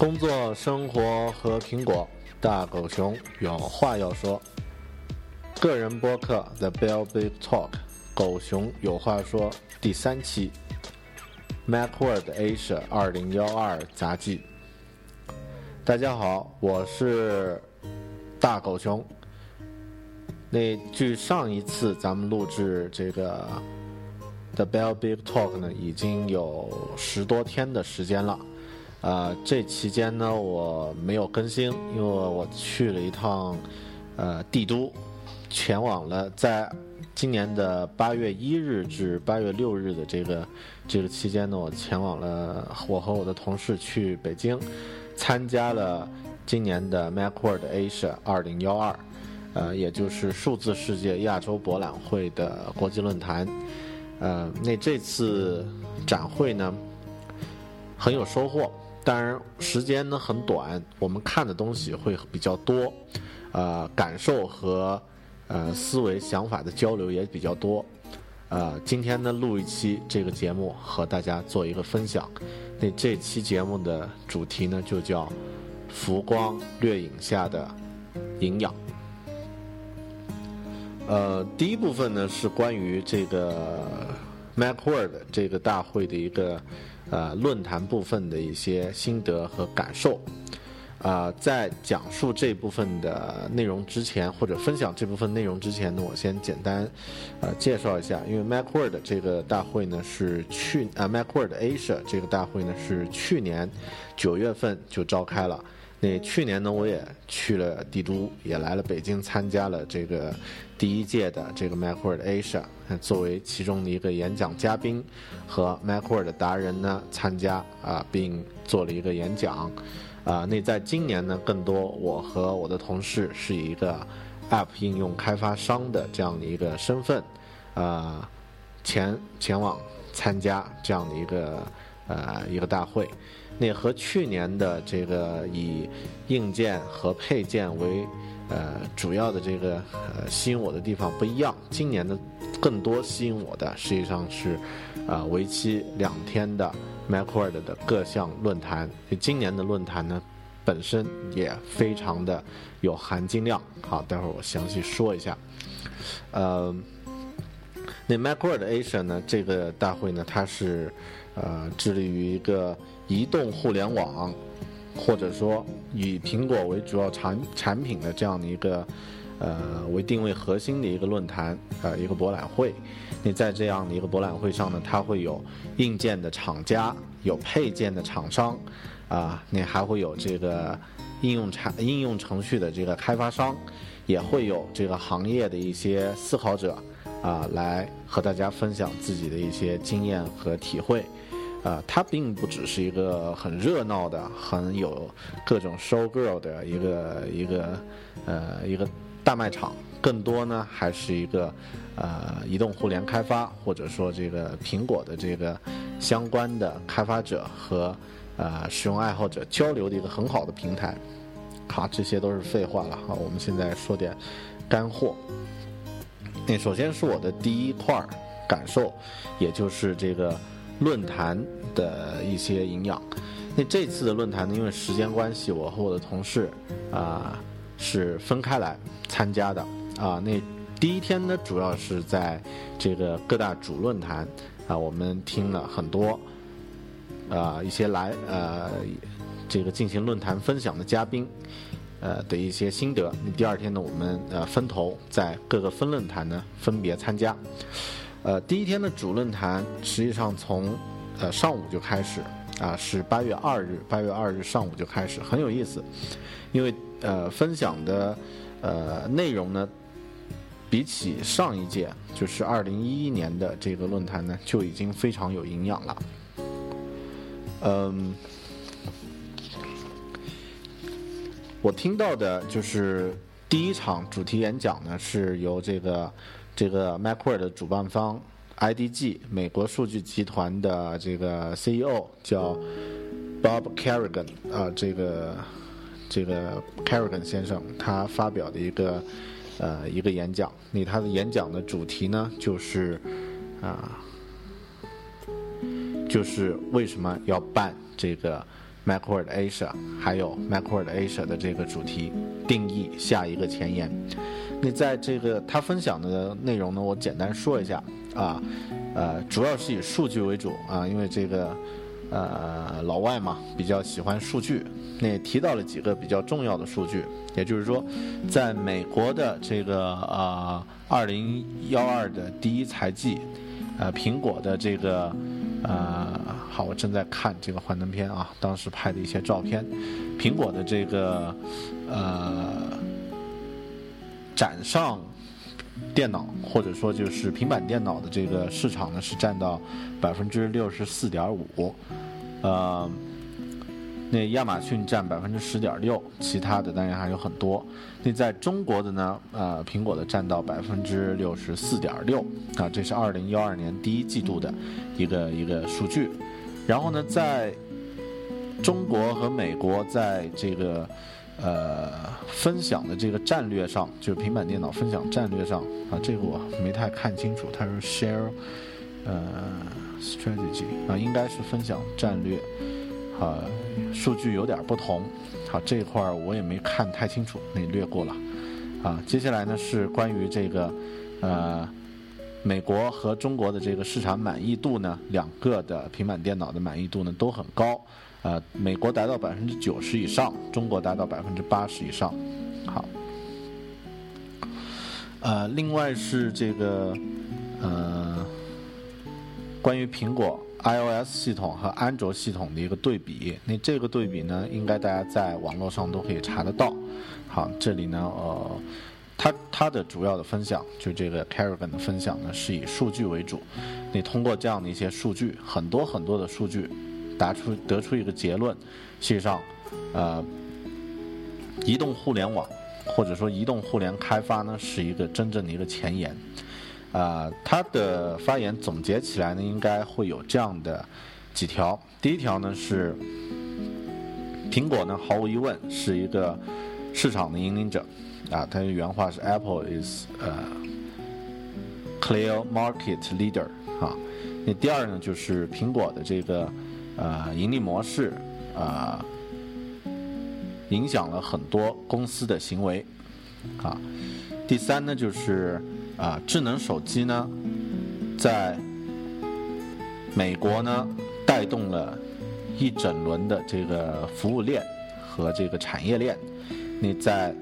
工作、生活和苹果，大狗熊有话要说。个人播客 The Bell Big Talk，狗熊有话说第三期，MacWorld Asia 二零幺二杂记。大家好，我是大狗熊。那距上一次咱们录制这个 The Bell Big Talk 呢，已经有十多天的时间了。啊，这期间呢，我没有更新，因为我去了一趟，呃，帝都，前往了在今年的八月一日至八月六日的这个这个期间呢，我前往了我和我的同事去北京，参加了今年的 MacWorld Asia 二零幺二，呃，也就是数字世界亚洲博览会的国际论坛，呃，那这次展会呢，很有收获。当然，时间呢很短，我们看的东西会比较多，呃，感受和呃思维想法的交流也比较多，呃，今天呢录一期这个节目和大家做一个分享。那这期节目的主题呢就叫“浮光掠影下的营养”。呃，第一部分呢是关于这个 MacWorld 这个大会的一个。呃，论坛部分的一些心得和感受，啊，在讲述这部分的内容之前，或者分享这部分内容之前呢，我先简单呃介绍一下，因为 MacWorld 这个大会呢是去啊 MacWorld Asia 这个大会呢是去年九月份就召开了。那去年呢，我也去了帝都，也来了北京，参加了这个第一届的这个 MacWorld Asia，作为其中的一个演讲嘉宾，和 MacWorld 达人呢参加啊，并做了一个演讲。啊，那在今年呢，更多我和我的同事是以一个 App 应用开发商的这样的一个身份，啊，前前往参加这样的一个呃一个大会。那和去年的这个以硬件和配件为呃主要的这个呃吸引我的地方不一样，今年的更多吸引我的实际上是啊为期两天的 MacWorld 的各项论坛。今年的论坛呢本身也非常的有含金量。好，待会儿我详细说一下。呃，那 MacWorld Asia 呢这个大会呢它是呃致力于一个。移动互联网，或者说以苹果为主要产产品的这样的一个，呃，为定位核心的一个论坛，呃，一个博览会。你在这样的一个博览会上呢，它会有硬件的厂家，有配件的厂商，啊，你还会有这个应用产应用程序的这个开发商，也会有这个行业的一些思考者，啊，来和大家分享自己的一些经验和体会。啊，它并不只是一个很热闹的、很有各种 show girl 的一个一个呃一个大卖场，更多呢还是一个呃移动互联开发或者说这个苹果的这个相关的开发者和呃使用爱好者交流的一个很好的平台。好，这些都是废话了哈，我们现在说点干货。那首先是我的第一块感受，也就是这个。论坛的一些营养。那这次的论坛呢，因为时间关系，我和我的同事啊是分开来参加的啊。那第一天呢，主要是在这个各大主论坛啊，我们听了很多啊一些来呃这个进行论坛分享的嘉宾，呃的一些心得。那第二天呢，我们呃分头在各个分论坛呢分别参加。呃，第一天的主论坛实际上从呃上午就开始啊，是八月二日，八月二日上午就开始，很有意思，因为呃分享的呃内容呢。比起上一届，就是二零一一年的这个论坛呢，就已经非常有营养了。嗯，我听到的就是第一场主题演讲呢，是由这个这个 m a c w a r 的主办方 IDG 美国数据集团的这个 CEO 叫 Bob Carrigan 啊，这个这个 Carrigan 先生他发表的一个。呃，一个演讲，那他的演讲的主题呢，就是啊，就是为什么要办这个 Mac Word Asia，还有 Mac Word Asia 的这个主题定义下一个前言。那在这个他分享的内容呢，我简单说一下啊，呃，主要是以数据为主啊，因为这个。呃，老外嘛，比较喜欢数据。那也提到了几个比较重要的数据，也就是说，在美国的这个呃二零幺二的第一财季，呃，苹果的这个呃，好，我正在看这个幻灯片啊，当时拍的一些照片，苹果的这个呃展上电脑或者说就是平板电脑的这个市场呢，是占到百分之六十四点五。呃，那亚马逊占百分之十点六，其他的当然还有很多。那在中国的呢，呃，苹果的占到百分之六十四点六，啊，这是二零幺二年第一季度的一个一个数据。然后呢，在中国和美国在这个呃分享的这个战略上，就是平板电脑分享战略上，啊，这个我没太看清楚，它是 share，呃。strategy 啊，应该是分享战略，啊，数据有点不同，好，这块儿我也没看太清楚，那略过了，啊，接下来呢是关于这个，呃，美国和中国的这个市场满意度呢，两个的平板电脑的满意度呢都很高，呃，美国达到百分之九十以上，中国达到百分之八十以上，好，呃，另外是这个，呃。关于苹果 iOS 系统和安卓系统的一个对比，那这个对比呢，应该大家在网络上都可以查得到。好，这里呢，呃，它它的主要的分享，就这个 Carrigan 的分享呢，是以数据为主。你通过这样的一些数据，很多很多的数据，答出得出一个结论，实际上，呃，移动互联网或者说移动互联开发呢，是一个真正的一个前沿。啊，他的发言总结起来呢，应该会有这样的几条。第一条呢是，苹果呢毫无疑问是一个市场的引领者，啊，他的原话是 Apple is 呃 clear market leader 啊。那第二呢就是苹果的这个呃盈利模式啊，影响了很多公司的行为啊。第三呢就是。啊，智能手机呢，在美国呢，带动了一整轮的这个服务链和这个产业链。你在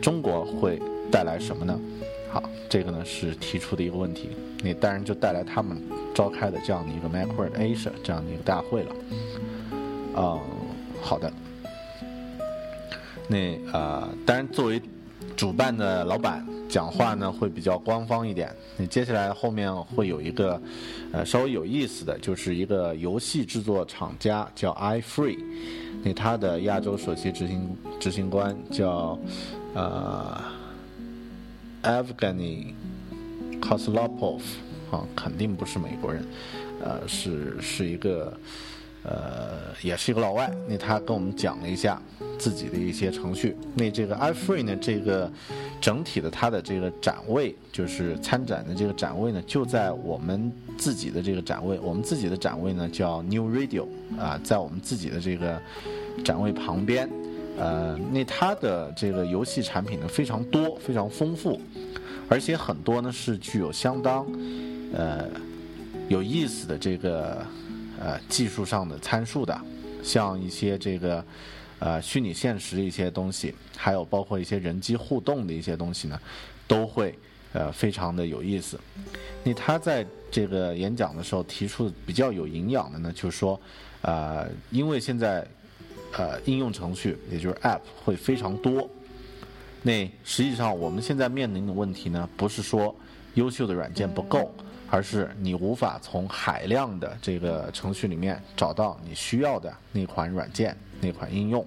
中国会带来什么呢？好，这个呢是提出的一个问题。你当然就带来他们召开的这样的一个 Macworld Asia 这样的一个大会了。嗯，好的。那啊，当然作为主办的老板。讲话呢会比较官方一点。你接下来后面会有一个，呃，稍微有意思的就是一个游戏制作厂家叫 iFree，那他的亚洲首席执行执行官叫呃 Evgeny Koslopov，啊，肯定不是美国人，呃，是是一个。呃，也是一个老外，那他跟我们讲了一下自己的一些程序。那这个 iFree 呢，这个整体的它的这个展位，就是参展的这个展位呢，就在我们自己的这个展位。我们自己的展位呢叫 New Radio 啊，在我们自己的这个展位旁边。呃，那它的这个游戏产品呢非常多，非常丰富，而且很多呢是具有相当呃有意思的这个。呃技术上的参数的，像一些这个呃虚拟现实的一些东西，还有包括一些人机互动的一些东西呢，都会呃非常的有意思。那他在这个演讲的时候提出比较有营养的呢，就是说，呃，因为现在呃应用程序也就是 App 会非常多，那实际上我们现在面临的问题呢，不是说优秀的软件不够。而是你无法从海量的这个程序里面找到你需要的那款软件、那款应用，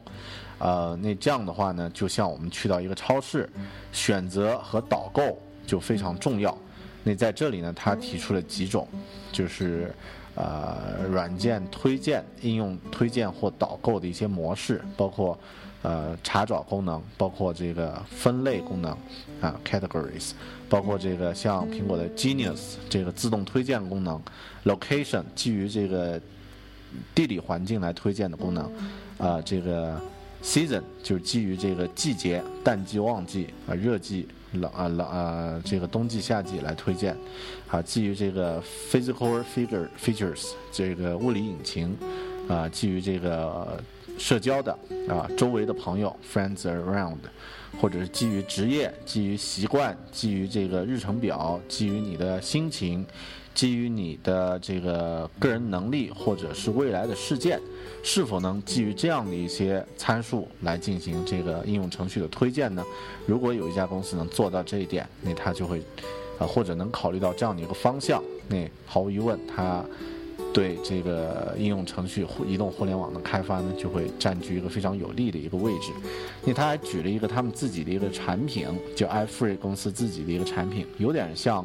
呃，那这样的话呢，就像我们去到一个超市，选择和导购就非常重要。那在这里呢，他提出了几种，就是呃，软件推荐、应用推荐或导购的一些模式，包括。呃，查找功能包括这个分类功能啊，categories，包括这个像苹果的 Genius 这个自动推荐功能，location 基于这个地理环境来推荐的功能，啊，这个 season 就是基于这个季节，淡季、旺季啊，热季、冷啊冷啊，这个冬季、夏季来推荐，啊，基于这个 physical figure features 这个物理引擎，啊，基于这个。社交的啊，周围的朋友 （friends around），或者是基于职业、基于习惯、基于这个日程表、基于你的心情、基于你的这个个人能力，或者是未来的事件，是否能基于这样的一些参数来进行这个应用程序的推荐呢？如果有一家公司能做到这一点，那它就会，啊，或者能考虑到这样的一个方向，那毫无疑问，它。对这个应用程序、移动互联网的开发呢，就会占据一个非常有利的一个位置。那他还举了一个他们自己的一个产品，叫 iFree 公司自己的一个产品，有点像，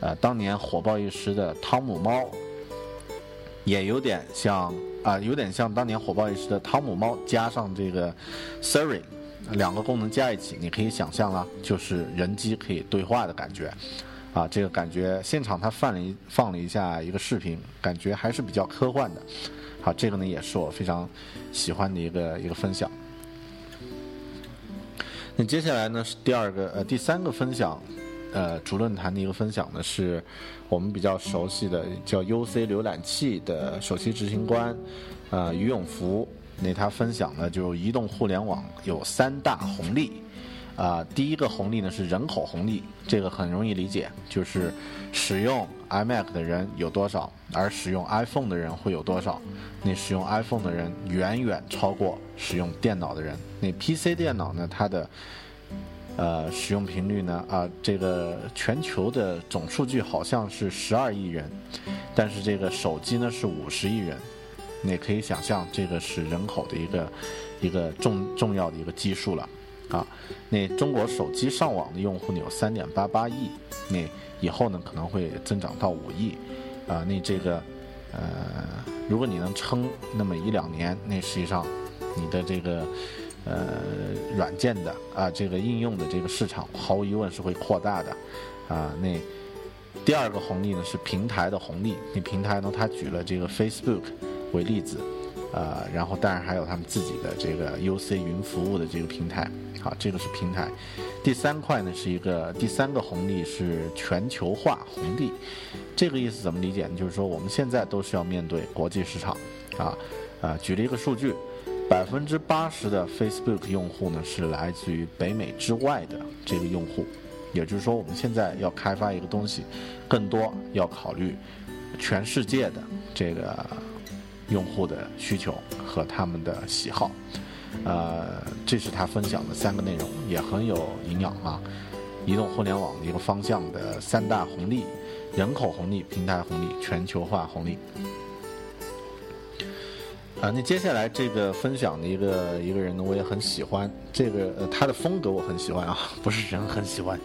呃，当年火爆一时的汤姆猫，也有点像啊，有点像当年火爆一时的汤姆猫加上这个 Siri，两个功能加一起，你可以想象了，就是人机可以对话的感觉。啊，这个感觉现场他放了一放了一下一个视频，感觉还是比较科幻的。好，这个呢也是我非常喜欢的一个一个分享。那接下来呢是第二个呃第三个分享，呃主论坛的一个分享呢是我们比较熟悉的叫 UC 浏览器的首席执行官呃于永福，那他分享呢就移动互联网有三大红利。啊，第一个红利呢是人口红利，这个很容易理解，就是使用 iMac 的人有多少，而使用 iPhone 的人会有多少。那使用 iPhone 的人远远超过使用电脑的人。那 PC 电脑呢，它的呃使用频率呢，啊，这个全球的总数据好像是十二亿人，但是这个手机呢是五十亿人。你可以想象，这个是人口的一个一个重重要的一个基数了。啊，那中国手机上网的用户呢有三点八八亿，那以后呢可能会增长到五亿，啊，那这个，呃，如果你能撑那么一两年，那实际上你的这个，呃，软件的啊这个应用的这个市场毫无疑问是会扩大的，啊，那第二个红利呢是平台的红利，那平台呢它举了这个 Facebook 为例子。呃，然后当然还有他们自己的这个 UC 云服务的这个平台，好，这个是平台。第三块呢是一个第三个红利是全球化红利，这个意思怎么理解呢？就是说我们现在都是要面对国际市场，啊，啊，举了一个数据，百分之八十的 Facebook 用户呢是来自于北美之外的这个用户，也就是说我们现在要开发一个东西，更多要考虑全世界的这个。用户的需求和他们的喜好，呃，这是他分享的三个内容，也很有营养啊。移动互联网的一个方向的三大红利：人口红利、平台红利、全球化红利。啊，那接下来这个分享的一个一个人呢，我也很喜欢，这个呃他的风格我很喜欢啊，不是人很喜欢。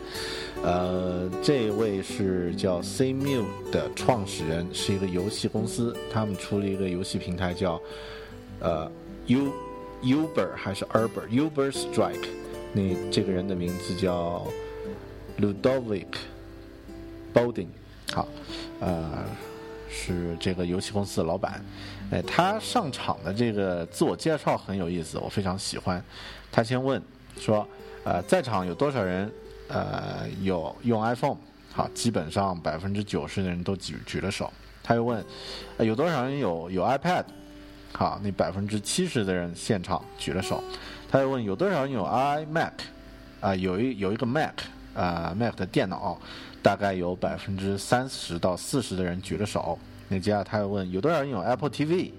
呃，这位是叫 CMU 的创始人，是一个游戏公司，他们出了一个游戏平台叫呃 U Uber 还是 Uber？Uber Strike。那这个人的名字叫 Ludovic Bolding。好，呃，是这个游戏公司的老板。哎，他上场的这个自我介绍很有意思，我非常喜欢。他先问说：“呃，在场有多少人？”呃，有用 iPhone，好，基本上百分之九十的人都举举了手。他又问，有多少人有有 iPad？好，那百分之七十的人现场举了手。他又问有多少人有 iMac？啊，有一有一个 Mac，啊 Mac 的电脑，大概有百分之三十到四十的人举了手。那接下来他又问有多少人有 Apple TV？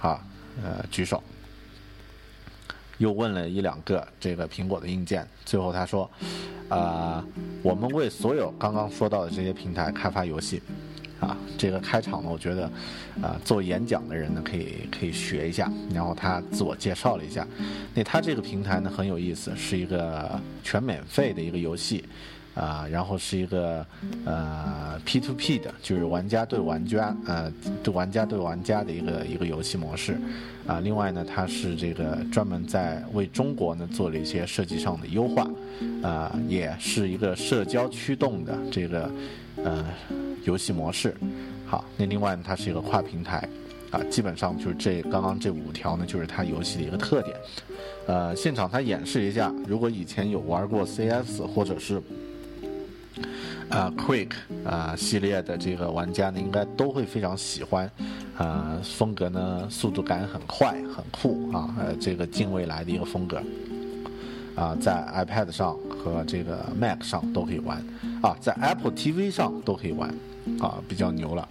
啊，呃，举手。又问了一两个这个苹果的硬件，最后他说，啊，我们为所有刚刚说到的这些平台开发游戏。啊，这个开场呢，我觉得，啊，做演讲的人呢，可以可以学一下。然后他自我介绍了一下，那他这个平台呢很有意思，是一个全免费的一个游戏，啊，然后是一个呃 P to P 的，就是玩家对玩家，呃，对玩家对玩家的一个一个游戏模式，啊，另外呢，它是这个专门在为中国呢做了一些设计上的优化，啊，也是一个社交驱动的这个，呃。游戏模式，好，那另外呢，它是一个跨平台，啊，基本上就是这刚刚这五条呢，就是它游戏的一个特点。呃，现场它演示一下，如果以前有玩过 CS 或者是啊 Quick 啊系列的这个玩家呢，应该都会非常喜欢。啊，风格呢，速度感很快，很酷啊，呃，这个近未来的一个风格。啊，在 iPad 上和这个 Mac 上都可以玩，啊，在 Apple TV 上都可以玩，啊，比较牛了。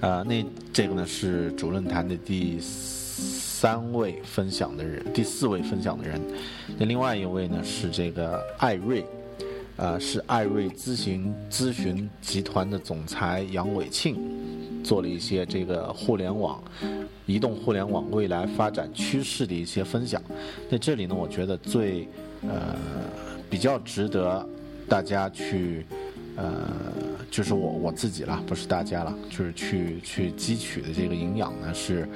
呃，那这个呢是主论坛的第三位分享的人，第四位分享的人。那另外一位呢是这个艾瑞，呃，是艾瑞咨询咨询集团的总裁杨伟庆，做了一些这个互联网。移动互联网未来发展趋势的一些分享，在这里呢，我觉得最呃比较值得大家去呃，就是我我自己了，不是大家了，就是去去汲取的这个营养呢是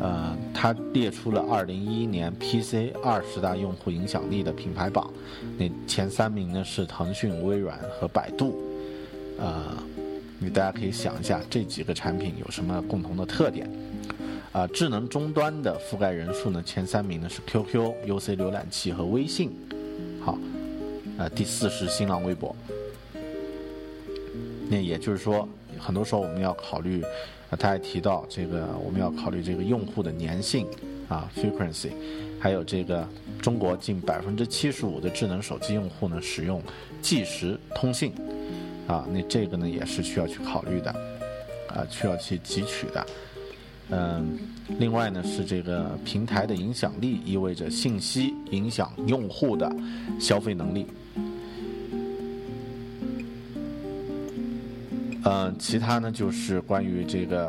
呃，他列出了二零一一年 PC 二十大用户影响力的品牌榜，那前三名呢是腾讯、微软和百度，呃，你大家可以想一下这几个产品有什么共同的特点。啊，智能终端的覆盖人数呢，前三名呢是 QQ、UC 浏览器和微信。好，呃，第四是新浪微博。那也就是说，很多时候我们要考虑，他还提到这个，我们要考虑这个用户的粘性啊，frequency，还有这个中国近百分之七十五的智能手机用户呢使用即时通信，啊，那这个呢也是需要去考虑的，啊，需要去汲取的。嗯，另外呢是这个平台的影响力，意味着信息影响用户的消费能力。嗯，其他呢就是关于这个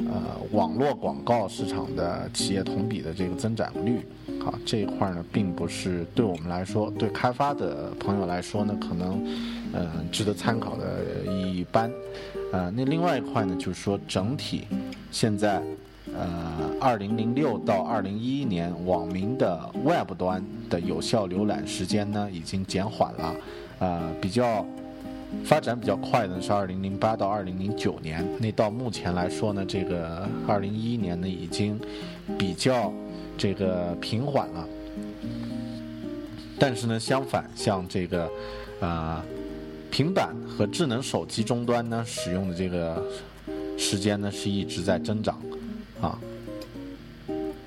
呃网络广告市场的企业同比的这个增长率。好，这一块呢并不是对我们来说，对开发的朋友来说呢，可能嗯值得参考的一般。呃，那另外一块呢就是说整体。现在，呃，二零零六到二零一一年，网民的 Web 端的有效浏览时间呢，已经减缓了。呃，比较发展比较快的是二零零八到二零零九年。那到目前来说呢，这个二零一一年呢，已经比较这个平缓了。但是呢，相反，像这个啊，平板和智能手机终端呢，使用的这个。时间呢是一直在增长，啊，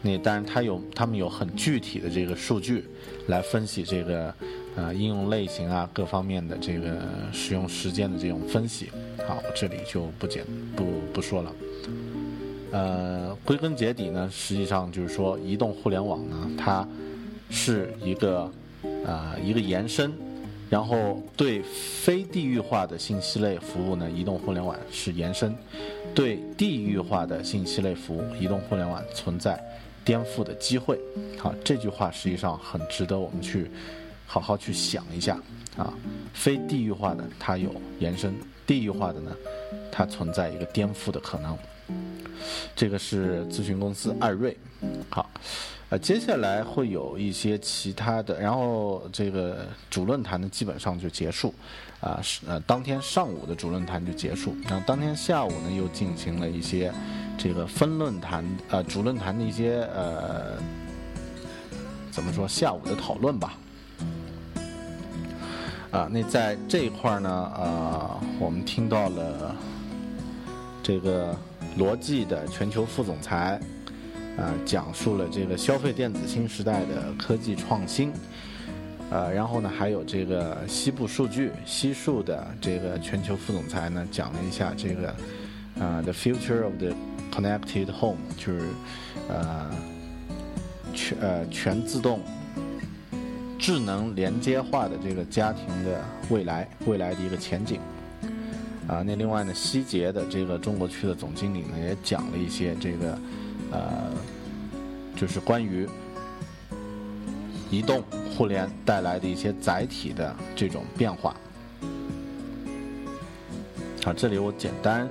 那当然它有他们有很具体的这个数据来分析这个呃应用类型啊各方面的这个使用时间的这种分析，好，我这里就不简不不说了。呃，归根结底呢，实际上就是说移动互联网呢，它是一个啊一个延伸。然后对非地域化的信息类服务呢，移动互联网是延伸；对地域化的信息类服务，移动互联网存在颠覆的机会。好，这句话实际上很值得我们去好好去想一下啊。非地域化的它有延伸，地域化的呢，它存在一个颠覆的可能。这个是咨询公司艾瑞。好。呃，接下来会有一些其他的，然后这个主论坛呢基本上就结束，啊是呃当天上午的主论坛就结束，然后当天下午呢又进行了一些这个分论坛呃主论坛的一些呃怎么说下午的讨论吧，啊那在这一块呢呃我们听到了这个罗技的全球副总裁，啊，讲述了这个消费电子新时代的科技创新。呃，然后呢，还有这个西部数据西数的这个全球副总裁呢，讲了一下这个啊，the future of the connected home，就是呃全呃全自动智能连接化的这个家庭的未来未来的一个前景。啊，那另外呢，希捷的这个中国区的总经理呢，也讲了一些这个呃，就是关于。移动互联带来的一些载体的这种变化。好，这里我简单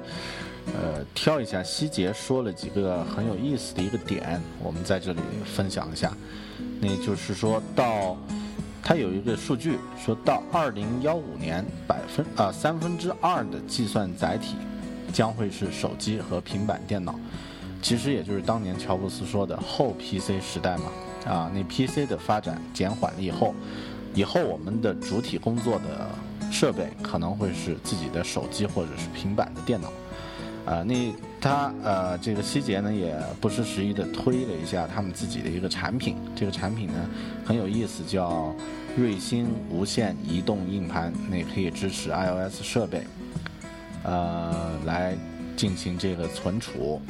呃挑一下，希捷说了几个很有意思的一个点，我们在这里分享一下。那就是说到，它有一个数据，说到二零幺五年，百分啊三分之二的计算载体将会是手机和平板电脑，其实也就是当年乔布斯说的后 PC 时代嘛。啊，那 PC 的发展减缓了以后，以后我们的主体工作的设备可能会是自己的手机或者是平板的电脑。啊，那他呃，这个希捷呢也不失时宜的推了一下他们自己的一个产品，这个产品呢很有意思，叫瑞星无线移动硬盘，那可以支持 iOS 设备，呃，来进行这个存储。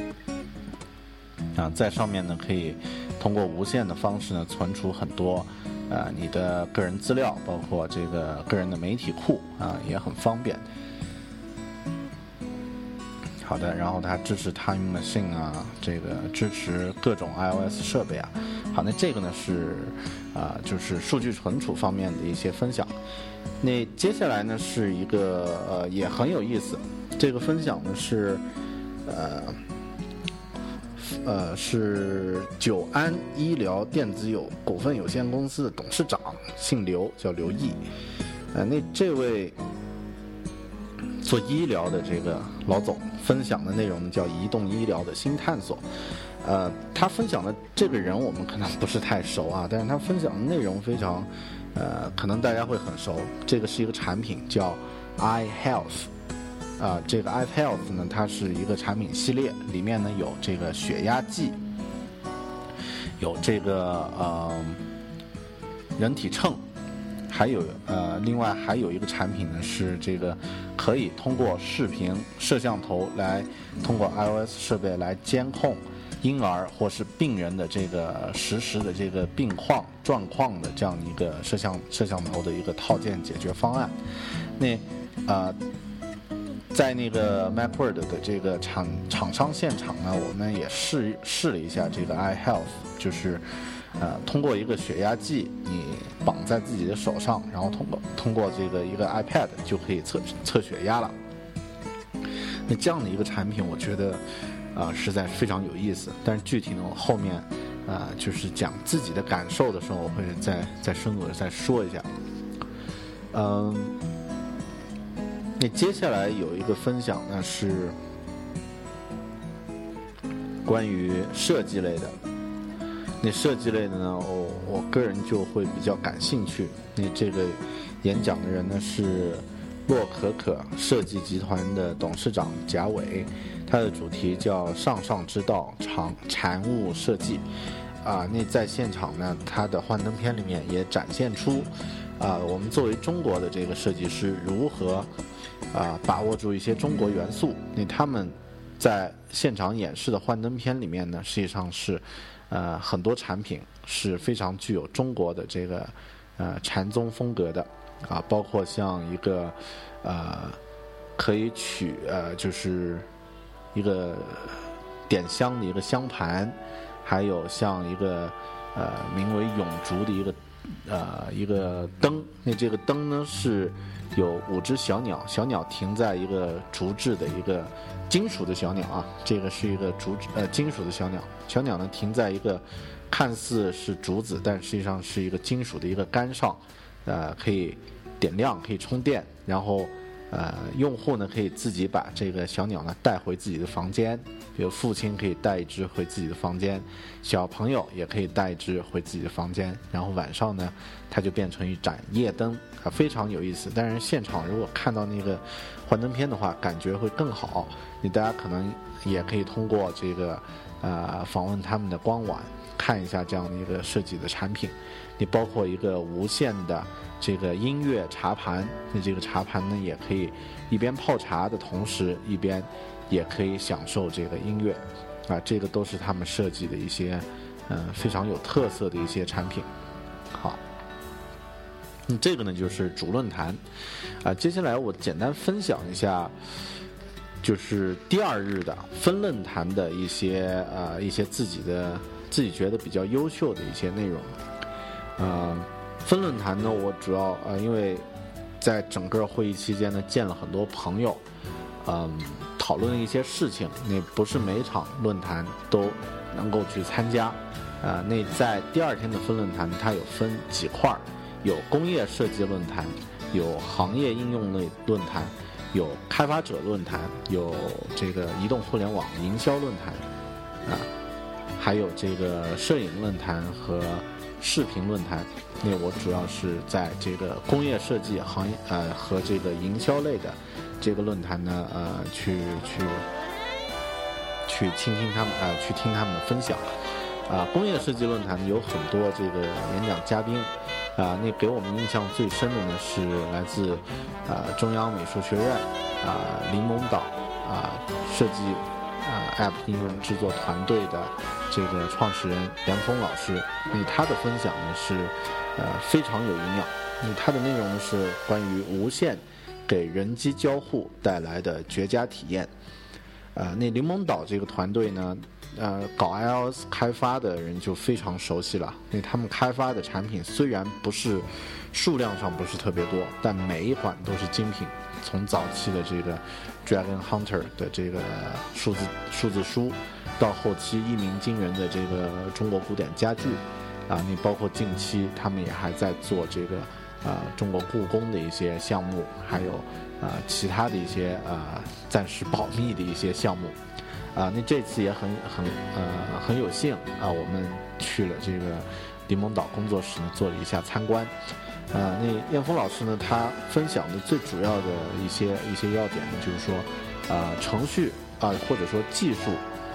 啊，在上面呢可以通过无线的方式呢存储很多，呃，你的个人资料，包括这个个人的媒体库啊，也很方便。好的，然后它支持 Time Machine 啊，这个支持各种 iOS 设备啊。好，那这个呢是啊，就是数据存储方面的一些分享。那接下来呢是一个呃也很有意思，这个分享呢是呃。呃，是久安医疗电子有股份有限公司的董事长，姓刘，叫刘毅。呃，那这位做医疗的这个老总分享的内容呢，叫移动医疗的新探索。呃，他分享的这个人我们可能不是太熟啊，但是他分享的内容非常，呃，可能大家会很熟。这个是一个产品叫 iHealth。啊，这个 iHealth 呢，它是一个产品系列，里面呢有这个血压计，有这个呃人体秤，还有呃另外还有一个产品呢是这个可以通过视频摄像头来通过 iOS 设备来监控婴儿或是病人的这个实时的这个病况状况的这样一个摄像摄像头的一个套件解决方案。那啊。在那个 MacWorld 的这个厂厂商现场呢，我们也试试了一下这个 iHealth，就是，呃，通过一个血压计，你绑在自己的手上，然后通过通过这个一个 iPad 就可以测测血压了。那这样的一个产品，我觉得啊，实在非常有意思。但是具体呢，我后面啊，就是讲自己的感受的时候，我会再再深入的再说一下。嗯。那接下来有一个分享呢，是关于设计类的。那设计类的呢，我我个人就会比较感兴趣。那这个演讲的人呢是洛可可设计集团的董事长贾伟，他的主题叫“上上之道，常禅物设计”。啊，那在现场呢，他的幻灯片里面也展现出，啊，我们作为中国的这个设计师如何。啊，把握住一些中国元素。那他们在现场演示的幻灯片里面呢，实际上是，呃，很多产品是非常具有中国的这个呃禅宗风格的啊，包括像一个呃可以取呃就是一个点香的一个香盘，还有像一个呃名为永烛的一个呃一个灯。那这个灯呢是。有五只小鸟，小鸟停在一个竹制的一个金属的小鸟啊，这个是一个竹呃金属的小鸟，小鸟呢停在一个看似是竹子，但实际上是一个金属的一个杆上，呃可以点亮，可以充电，然后呃，用户呢可以自己把这个小鸟呢带回自己的房间，比如父亲可以带一只回自己的房间，小朋友也可以带一只回自己的房间，然后晚上呢，它就变成一盏夜灯啊，非常有意思。但是现场如果看到那个幻灯片的话，感觉会更好。你大家可能也可以通过这个呃访问他们的官网看一下这样的一个设计的产品。你包括一个无线的。这个音乐茶盘，那这个茶盘呢，也可以一边泡茶的同时，一边也可以享受这个音乐，啊，这个都是他们设计的一些，嗯，非常有特色的一些产品。好，那这个呢就是主论坛，啊，接下来我简单分享一下，就是第二日的分论坛的一些呃一些自己的自己觉得比较优秀的一些内容，嗯。分论坛呢，我主要呃，因为在整个会议期间呢，见了很多朋友，嗯，讨论一些事情。那不是每场论坛都能够去参加，啊，那在第二天的分论坛，它有分几块儿，有工业设计论坛，有行业应用类论坛，有开发者论坛，有这个移动互联网营销论坛，啊，还有这个摄影论坛和。视频论坛，那我主要是在这个工业设计行业呃和这个营销类的这个论坛呢呃去去去倾听他们呃去听他们的分享啊工业设计论坛有很多这个演讲嘉宾啊那给我们印象最深的呢是来自啊中央美术学院啊林蒙岛啊设计。啊，App 应用制作团队的这个创始人杨峰老师，那他的分享呢是，呃，非常有营养。那他的内容呢是关于无线给人机交互带来的绝佳体验。呃，那柠檬岛这个团队呢，呃，搞 iOS 开发的人就非常熟悉了。那他们开发的产品虽然不是数量上不是特别多，但每一款都是精品。从早期的这个。Dragon Hunter 的这个数字数字书，到后期一鸣惊人的这个中国古典家具，啊，你包括近期他们也还在做这个啊中国故宫的一些项目，还有啊其他的一些啊暂时保密的一些项目，啊，那这次也很很呃很有幸啊，我们去了这个柠檬岛工作室呢，做了一下参观。啊，那燕峰老师呢？他分享的最主要的一些一些要点呢，就是说，啊，程序啊，或者说技术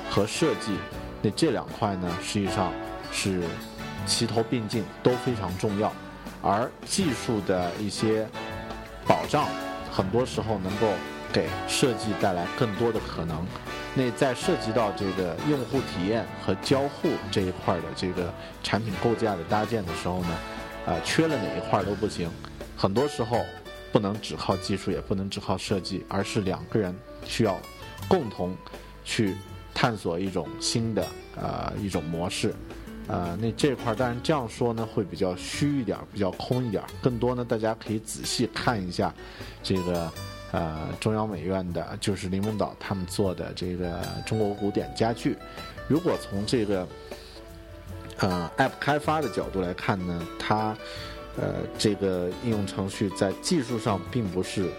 和设计，那这两块呢，实际上是齐头并进，都非常重要。而技术的一些保障，很多时候能够给设计带来更多的可能。那在涉及到这个用户体验和交互这一块的这个产品构架的搭建的时候呢？啊，缺了哪一块都不行。很多时候，不能只靠技术，也不能只靠设计，而是两个人需要共同去探索一种新的呃一种模式。呃，那这块当然这样说呢，会比较虚一点，比较空一点。更多呢，大家可以仔细看一下这个呃中央美院的，就是林梦岛他们做的这个中国古典家具。如果从这个。呃，App 开发的角度来看呢，它，呃，这个应用程序在技术上并不是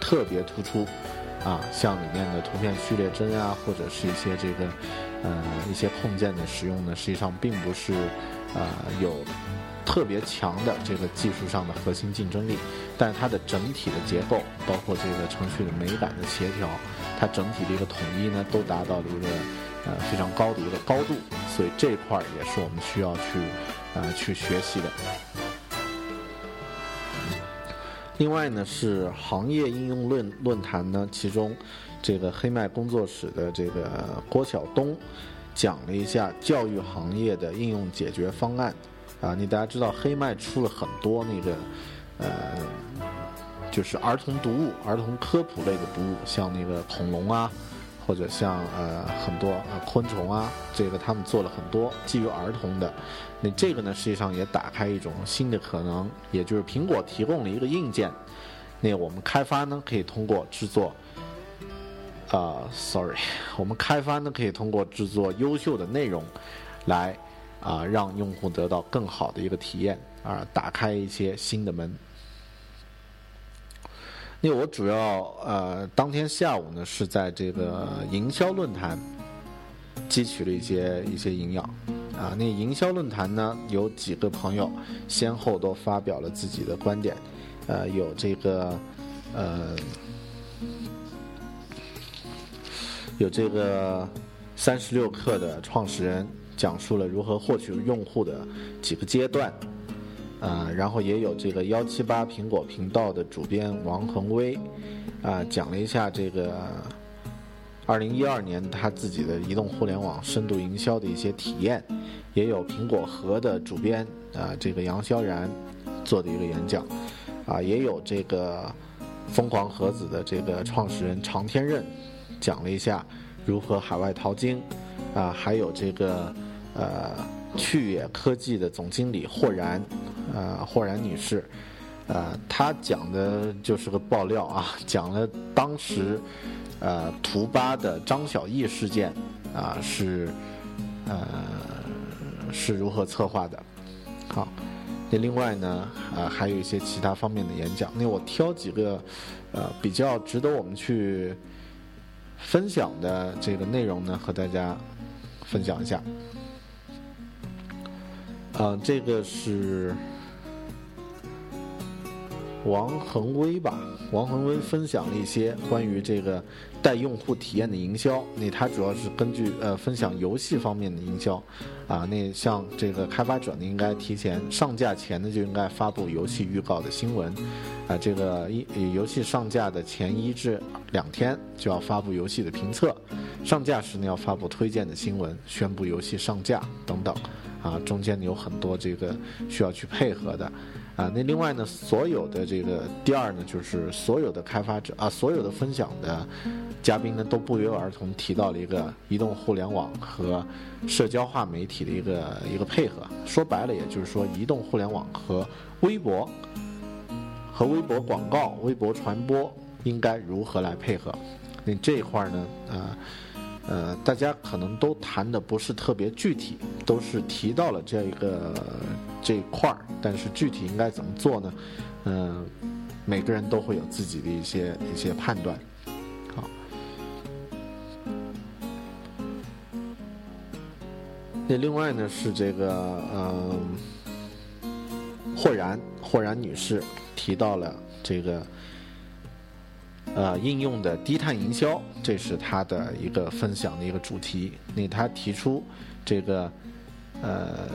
特别突出，啊，像里面的图片序列帧啊，或者是一些这个，呃，一些控件的使用呢，实际上并不是，呃，有特别强的这个技术上的核心竞争力，但是它的整体的结构，包括这个程序的美感的协调，它整体的一个统一呢，都达到了一个。呃，非常高的一个高度，所以这块儿也是我们需要去呃去学习的。另外呢，是行业应用论论坛呢，其中这个黑麦工作室的这个郭晓东讲了一下教育行业的应用解决方案。啊，你大家知道黑麦出了很多那个呃，就是儿童读物、儿童科普类的读物，像那个恐龙啊。或者像呃很多呃昆虫啊，这个他们做了很多基于儿童的，那这个呢实际上也打开一种新的可能，也就是苹果提供了一个硬件，那我们开发呢可以通过制作，啊，sorry，我们开发呢可以通过制作优秀的内容，来啊让用户得到更好的一个体验，啊打开一些新的门。那我主要呃，当天下午呢是在这个营销论坛汲取了一些一些营养啊。那营销论坛呢，有几个朋友先后都发表了自己的观点，呃，有这个呃，有这个三十六氪的创始人讲述了如何获取用户的几个阶段。啊，然后也有这个幺七八苹果频道的主编王恒威，啊，讲了一下这个二零一二年他自己的移动互联网深度营销的一些体验，也有苹果核的主编啊，这个杨潇然做的一个演讲，啊，也有这个疯狂盒子的这个创始人常天任讲了一下如何海外淘金，啊，还有这个呃趣野科技的总经理霍然。呃，霍然女士，呃，她讲的就是个爆料啊，讲了当时，呃，图吧的张小艺事件，啊，是，呃，是如何策划的？好，那另外呢，啊，还有一些其他方面的演讲。那我挑几个，呃，比较值得我们去分享的这个内容呢，和大家分享一下。啊，这个是。王恒威吧，王恒威分享了一些关于这个带用户体验的营销。那他主要是根据呃分享游戏方面的营销，啊，那像这个开发者呢，应该提前上架前呢就应该发布游戏预告的新闻，啊，这个一游戏上架的前一至两天就要发布游戏的评测，上架时呢要发布推荐的新闻，宣布游戏上架等等，啊，中间有很多这个需要去配合的。啊，那另外呢，所有的这个第二呢，就是所有的开发者啊，所有的分享的嘉宾呢，都不约而同提到了一个移动互联网和社交化媒体的一个一个配合。说白了，也就是说，移动互联网和微博和微博广告、微博传播应该如何来配合？那这一块呢，啊。呃大家可能都谈的不是特别具体，都是提到了这一个这一块儿，但是具体应该怎么做呢？嗯，每个人都会有自己的一些一些判断。好，那另外呢是这个嗯，霍然霍然女士提到了这个。呃，应用的低碳营销，这是他的一个分享的一个主题。那他提出，这个呃，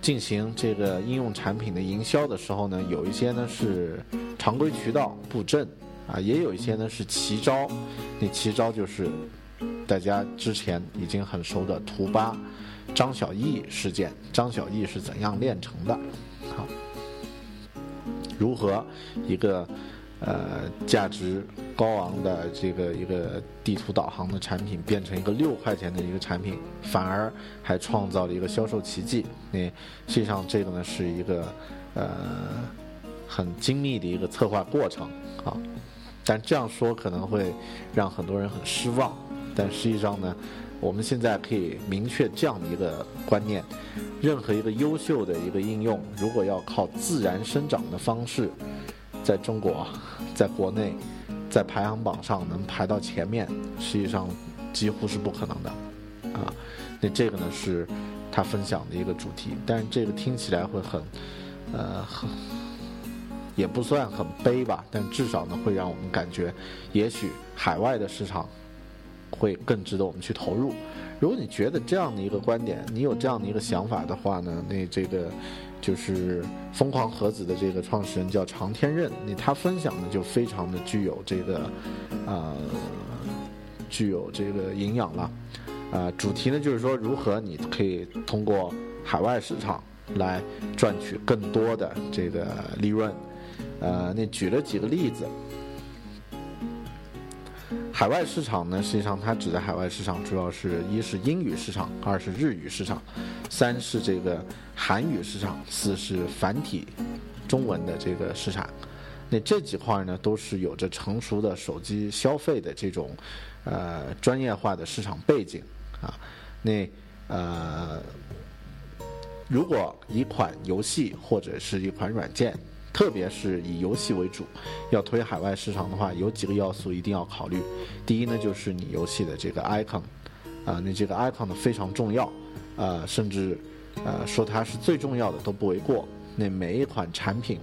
进行这个应用产品的营销的时候呢，有一些呢是常规渠道布阵啊，也有一些呢是奇招。那奇招就是大家之前已经很熟的图八张小艺事件，张小艺是怎样炼成的？好，如何一个？呃，价值高昂的这个一个地图导航的产品变成一个六块钱的一个产品，反而还创造了一个销售奇迹。那实际上这个呢是一个呃很精密的一个策划过程啊。但这样说可能会让很多人很失望。但实际上呢，我们现在可以明确这样的一个观念：任何一个优秀的一个应用，如果要靠自然生长的方式。在中国，在国内，在排行榜上能排到前面，实际上几乎是不可能的，啊，那这个呢是他分享的一个主题，但是这个听起来会很，呃，很也不算很悲吧，但至少呢会让我们感觉，也许海外的市场会更值得我们去投入。如果你觉得这样的一个观点，你有这样的一个想法的话呢，那这个。就是疯狂盒子的这个创始人叫常天任，那他分享的就非常的具有这个，呃，具有这个营养了，啊，主题呢就是说如何你可以通过海外市场来赚取更多的这个利润，呃，那举了几个例子。海外市场呢，实际上它指的海外市场主要是一是英语市场，二是日语市场，三是这个韩语市场，四是繁体中文的这个市场。那这几块呢，都是有着成熟的手机消费的这种呃专业化的市场背景啊。那呃，如果一款游戏或者是一款软件。特别是以游戏为主，要推海外市场的话，有几个要素一定要考虑。第一呢，就是你游戏的这个 icon，啊，那这个 icon 呢非常重要，啊，甚至，呃，说它是最重要的都不为过。那每一款产品，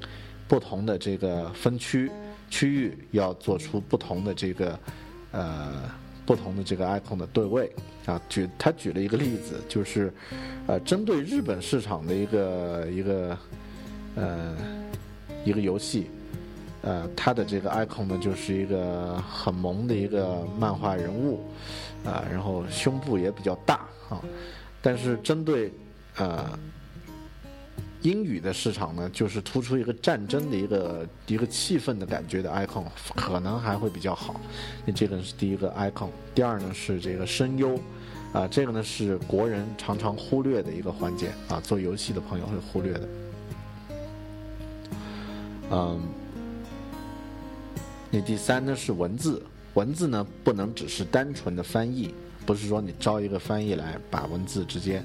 不同的这个分区区域要做出不同的这个，呃，不同的这个 icon 的对位。啊，举他举了一个例子，就是，呃，针对日本市场的一个一个，呃，一个游戏，呃，它的这个 icon 呢，就是一个很萌的一个漫画人物，啊，然后胸部也比较大啊，但是针对，呃。英语的市场呢，就是突出一个战争的一个一个气氛的感觉的 icon，可能还会比较好。那这个是第一个 icon，第二呢是这个声优，啊，这个呢是国人常常忽略的一个环节啊，做游戏的朋友会忽略的。嗯，那第三呢是文字，文字呢不能只是单纯的翻译，不是说你招一个翻译来把文字直接。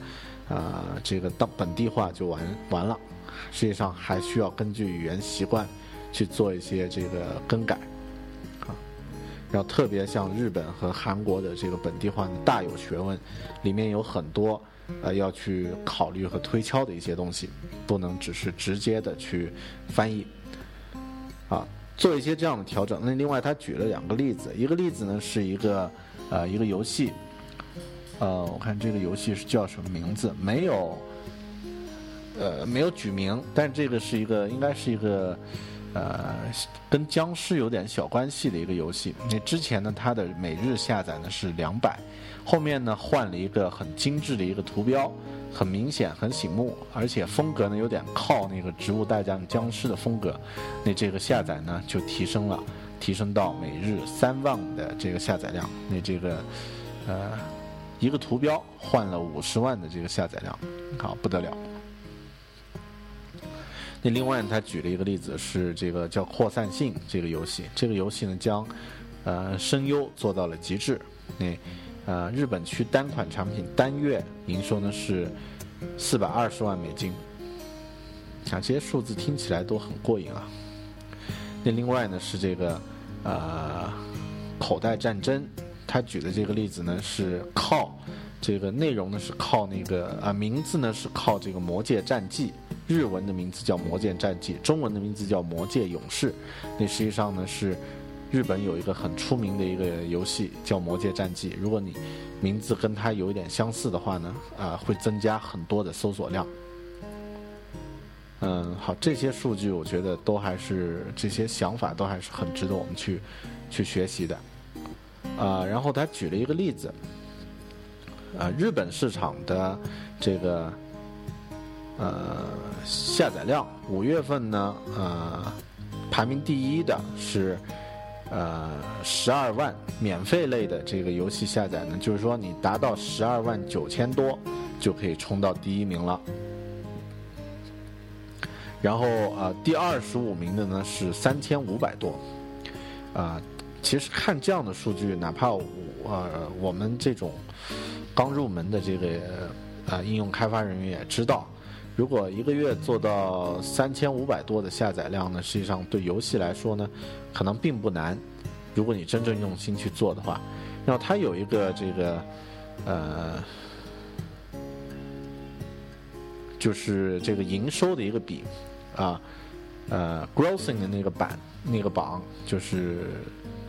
呃，这个到本地化就完完了，实际上还需要根据语言习惯去做一些这个更改，啊，要特别像日本和韩国的这个本地化呢，大有学问，里面有很多呃要去考虑和推敲的一些东西，不能只是直接的去翻译，啊，做一些这样的调整。那另外他举了两个例子，一个例子呢是一个呃一个游戏。呃，我看这个游戏是叫什么名字？没有，呃，没有举名。但这个是一个，应该是一个，呃，跟僵尸有点小关系的一个游戏。那之前呢，它的每日下载呢是两百，后面呢换了一个很精致的一个图标，很明显，很醒目，而且风格呢有点靠那个植物大战僵尸的风格。那这个下载呢就提升了，提升到每日三万的这个下载量。那这个，呃。一个图标换了五十万的这个下载量，好不得了。那另外他举了一个例子是这个叫扩散性这个游戏，这个游戏呢将呃声优做到了极致。那呃日本区单款产品单月营收呢是四百二十万美金，啊这些数字听起来都很过瘾啊。那另外呢是这个呃口袋战争。他举的这个例子呢，是靠这个内容呢，是靠那个啊名字呢，是靠这个《魔界战记》，日文的名字叫《魔界战记》，中文的名字叫《魔界勇士》。那实际上呢，是日本有一个很出名的一个游戏叫《魔界战记》。如果你名字跟它有一点相似的话呢，啊，会增加很多的搜索量。嗯，好，这些数据我觉得都还是这些想法都还是很值得我们去去学习的。啊，然后他举了一个例子，啊，日本市场的这个呃下载量，五月份呢，呃，排名第一的是呃十二万免费类的这个游戏下载呢，就是说你达到十二万九千多就可以冲到第一名了。然后啊，第二十五名的呢是三千五百多，啊。其实看这样的数据，哪怕我呃我们这种刚入门的这个呃应用开发人员也知道，如果一个月做到三千五百多的下载量呢，实际上对游戏来说呢，可能并不难。如果你真正用心去做的话，然后它有一个这个呃，就是这个营收的一个比啊，呃，grossing 的那个版那个榜就是。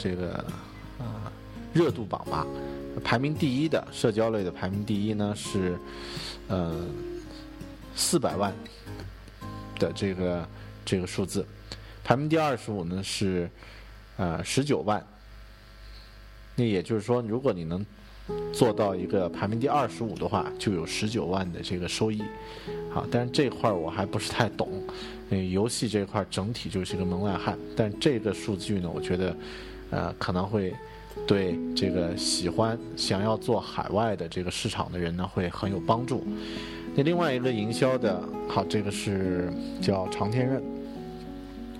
这个啊，热度榜吧，排名第一的社交类的排名第一呢是，呃，四百万的这个这个数字，排名第二十五呢是，呃，十九万。那也就是说，如果你能做到一个排名第二十五的话，就有十九万的这个收益。好，但是这块儿我还不是太懂，游戏这块整体就是一个门外汉。但这个数据呢，我觉得。呃，可能会对这个喜欢想要做海外的这个市场的人呢，会很有帮助。那另外一个营销的，好，这个是叫常天任。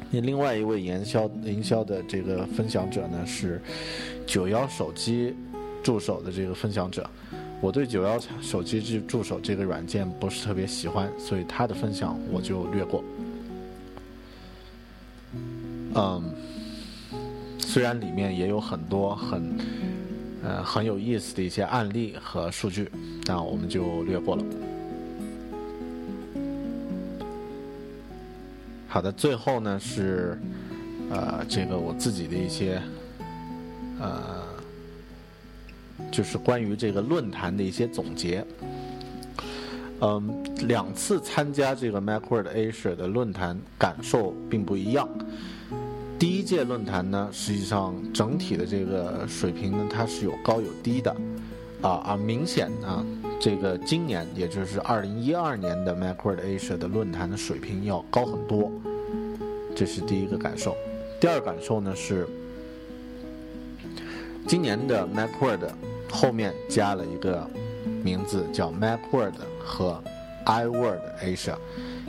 那另外一位营销营销的这个分享者呢，是九幺手机助手的这个分享者。我对九幺手机助助手这个软件不是特别喜欢，所以他的分享我就略过。嗯，虽然里面也有很多很呃很有意思的一些案例和数据，那我们就略过了。好的，最后呢是，呃，这个我自己的一些，呃，就是关于这个论坛的一些总结。嗯，两次参加这个 MacWord Asia 的论坛感受并不一样。第一届论坛呢，实际上整体的这个水平呢，它是有高有低的，啊，啊明显啊。这个今年，也就是二零一二年的 MacWorld Asia 的论坛的水平要高很多，这是第一个感受。第二感受呢是，今年的 MacWorld 后面加了一个名字叫 MacWorld 和 iWorld Asia，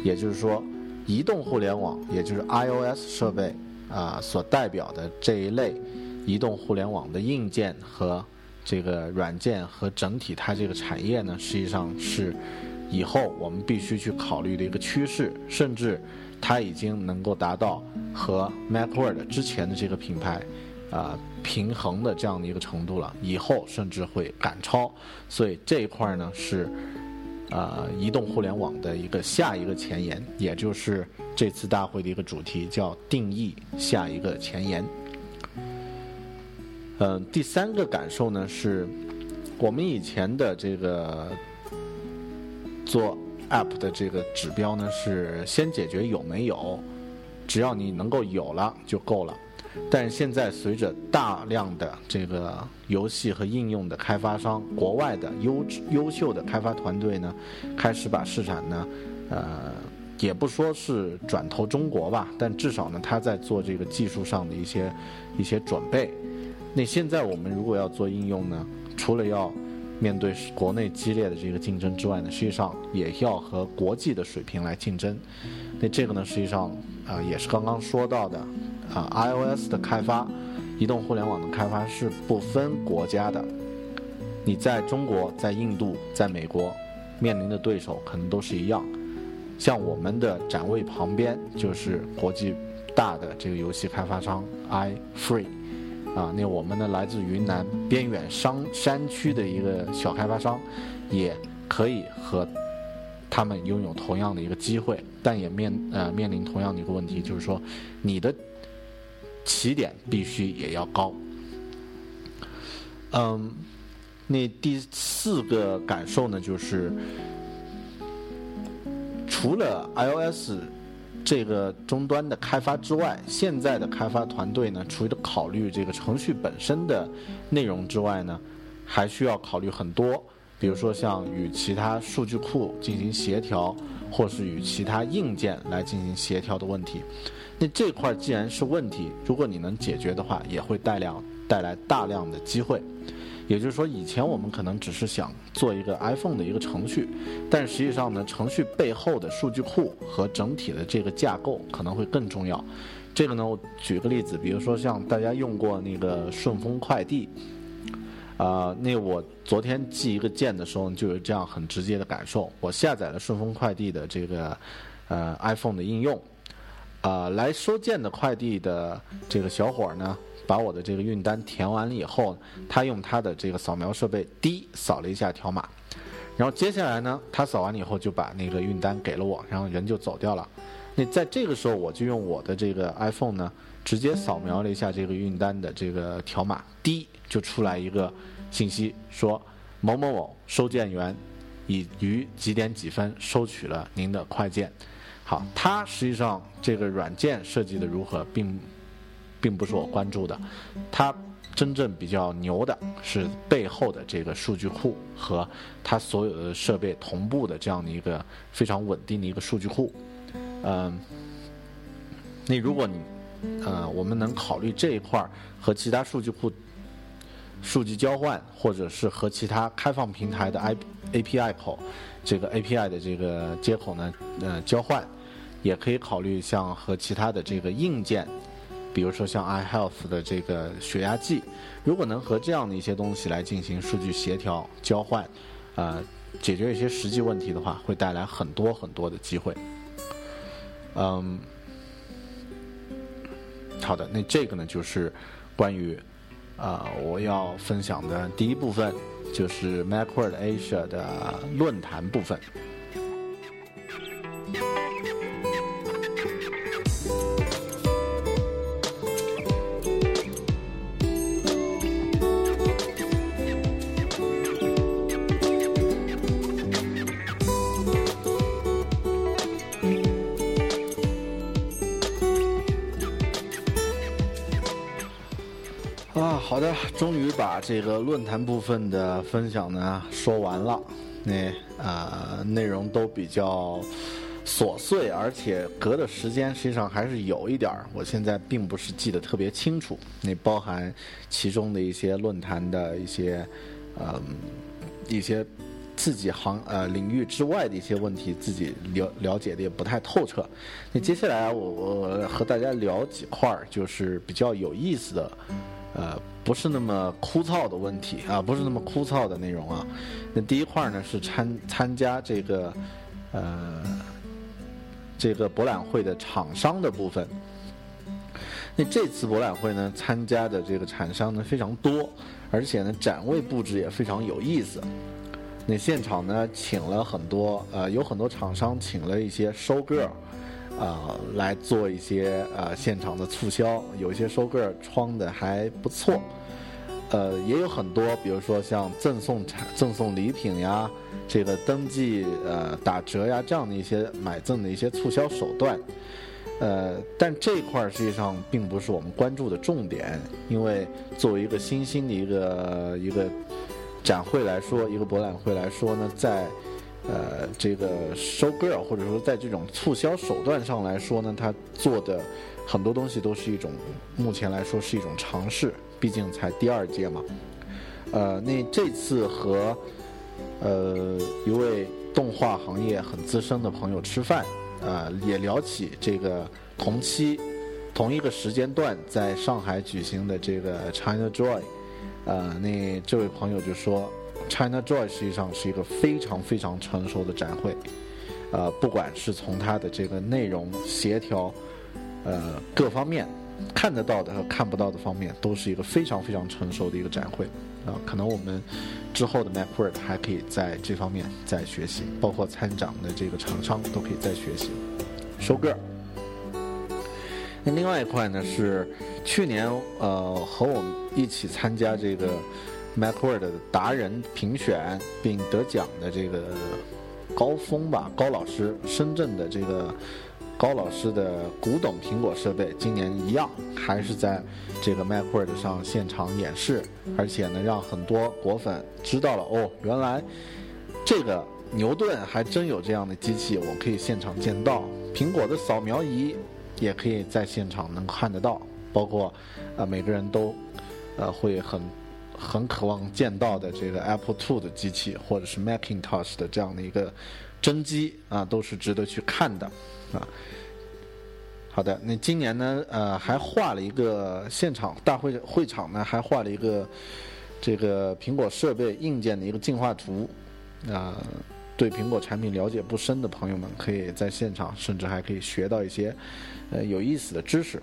也就是说，移动互联网，也就是 iOS 设备啊所代表的这一类移动互联网的硬件和。这个软件和整体它这个产业呢，实际上是以后我们必须去考虑的一个趋势，甚至它已经能够达到和 MacWord 之前的这个品牌啊平衡的这样的一个程度了。以后甚至会赶超，所以这一块呢是啊移动互联网的一个下一个前沿，也就是这次大会的一个主题，叫定义下一个前沿。嗯，第三个感受呢是，我们以前的这个做 App 的这个指标呢是先解决有没有，只要你能够有了就够了。但是现在随着大量的这个游戏和应用的开发商，国外的优质优秀的开发团队呢，开始把市场呢，呃，也不说是转投中国吧，但至少呢，他在做这个技术上的一些一些准备。那现在我们如果要做应用呢，除了要面对国内激烈的这个竞争之外呢，实际上也要和国际的水平来竞争。那这个呢，实际上啊，也是刚刚说到的啊，iOS 的开发，移动互联网的开发是不分国家的。你在中国、在印度、在美国面临的对手可能都是一样。像我们的展位旁边就是国际大的这个游戏开发商 iFree。啊，那我们呢，来自云南边远山山区的一个小开发商，也可以和他们拥有同样的一个机会，但也面呃面临同样的一个问题，就是说你的起点必须也要高。嗯，那第四个感受呢，就是除了 iOS。这个终端的开发之外，现在的开发团队呢，除了考虑这个程序本身的内容之外呢，还需要考虑很多，比如说像与其他数据库进行协调，或是与其他硬件来进行协调的问题。那这块既然是问题，如果你能解决的话，也会带量带来大量的机会。也就是说，以前我们可能只是想做一个 iPhone 的一个程序，但实际上呢，程序背后的数据库和整体的这个架构可能会更重要。这个呢，我举个例子，比如说像大家用过那个顺丰快递，啊，那我昨天寄一个件的时候就有这样很直接的感受。我下载了顺丰快递的这个呃 iPhone 的应用，啊，来收件的快递的这个小伙儿呢。把我的这个运单填完了以后，他用他的这个扫描设备滴扫了一下条码，然后接下来呢，他扫完了以后就把那个运单给了我，然后人就走掉了。那在这个时候，我就用我的这个 iPhone 呢，直接扫描了一下这个运单的这个条码，滴就出来一个信息说某某某收件员已于几点几分收取了您的快件。好，它实际上这个软件设计的如何，并。并不是我关注的，它真正比较牛的是背后的这个数据库和它所有的设备同步的这样的一个非常稳定的一个数据库。嗯，那如果你呃我们能考虑这一块儿和其他数据库数据交换，或者是和其他开放平台的 I API 口这个 API 的这个接口呢呃交换，也可以考虑像和其他的这个硬件。比如说像 iHealth 的这个血压计，如果能和这样的一些东西来进行数据协调交换，呃，解决一些实际问题的话，会带来很多很多的机会。嗯，好的，那这个呢就是关于啊我要分享的第一部分，就是 Macworld Asia 的论坛部分。终于把这个论坛部分的分享呢说完了。那啊，内容都比较琐碎，而且隔的时间实际上还是有一点儿。我现在并不是记得特别清楚。那包含其中的一些论坛的一些呃一些自己行呃领域之外的一些问题，自己了了解的也不太透彻。那接下来我我和大家聊几块儿，就是比较有意思的。呃，不是那么枯燥的问题啊，不是那么枯燥的内容啊。那第一块呢是参参加这个呃这个博览会的厂商的部分。那这次博览会呢，参加的这个厂商呢非常多，而且呢展位布置也非常有意思。那现场呢请了很多呃有很多厂商请了一些收 girl。啊，来做一些呃现场的促销，有一些收个儿窗的还不错，呃，也有很多，比如说像赠送产、赠送礼品呀，这个登记呃打折呀这样的一些买赠的一些促销手段，呃，但这块实际上并不是我们关注的重点，因为作为一个新兴的一个一个展会来说，一个博览会来说呢，在呃，这个收 girl 或者说在这种促销手段上来说呢，他做的很多东西都是一种，目前来说是一种尝试，毕竟才第二届嘛。呃，那这次和呃一位动画行业很资深的朋友吃饭，呃，也聊起这个同期同一个时间段在上海举行的这个 China Joy，呃，那这位朋友就说。China Joy 实际上是一个非常非常成熟的展会，呃，不管是从它的这个内容协调，呃，各方面看得到的和看不到的方面，都是一个非常非常成熟的一个展会，啊，可能我们之后的 MacWorld 还可以在这方面再学习，包括参展的这个厂商都可以再学习。收个。那另外一块呢是去年呃和我们一起参加这个。MacWorld 的达人评选并得奖的这个高峰吧，高老师，深圳的这个高老师的古董苹果设备，今年一样还是在这个 MacWorld 上现场演示，而且呢，让很多果粉知道了哦，原来这个牛顿还真有这样的机器，我可以现场见到。苹果的扫描仪也可以在现场能看得到，包括啊，每个人都呃会很。很渴望见到的这个 Apple Two 的机器，或者是 Macintosh 的这样的一个真机啊，都是值得去看的啊。好的，那今年呢，呃，还画了一个现场大会会场呢，还画了一个这个苹果设备硬件的一个进化图啊。对苹果产品了解不深的朋友们，可以在现场，甚至还可以学到一些呃有意思的知识。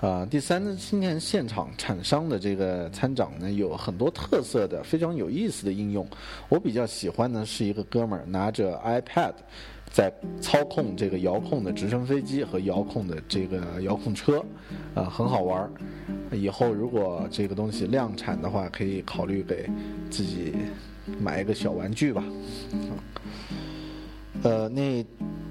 啊，第三呢，今年现场厂商的这个参展呢，有很多特色的、非常有意思的应用。我比较喜欢呢，是一个哥们儿拿着 iPad 在操控这个遥控的直升飞机和遥控的这个遥控车，啊，很好玩儿。以后如果这个东西量产的话，可以考虑给自己买一个小玩具吧。呃，那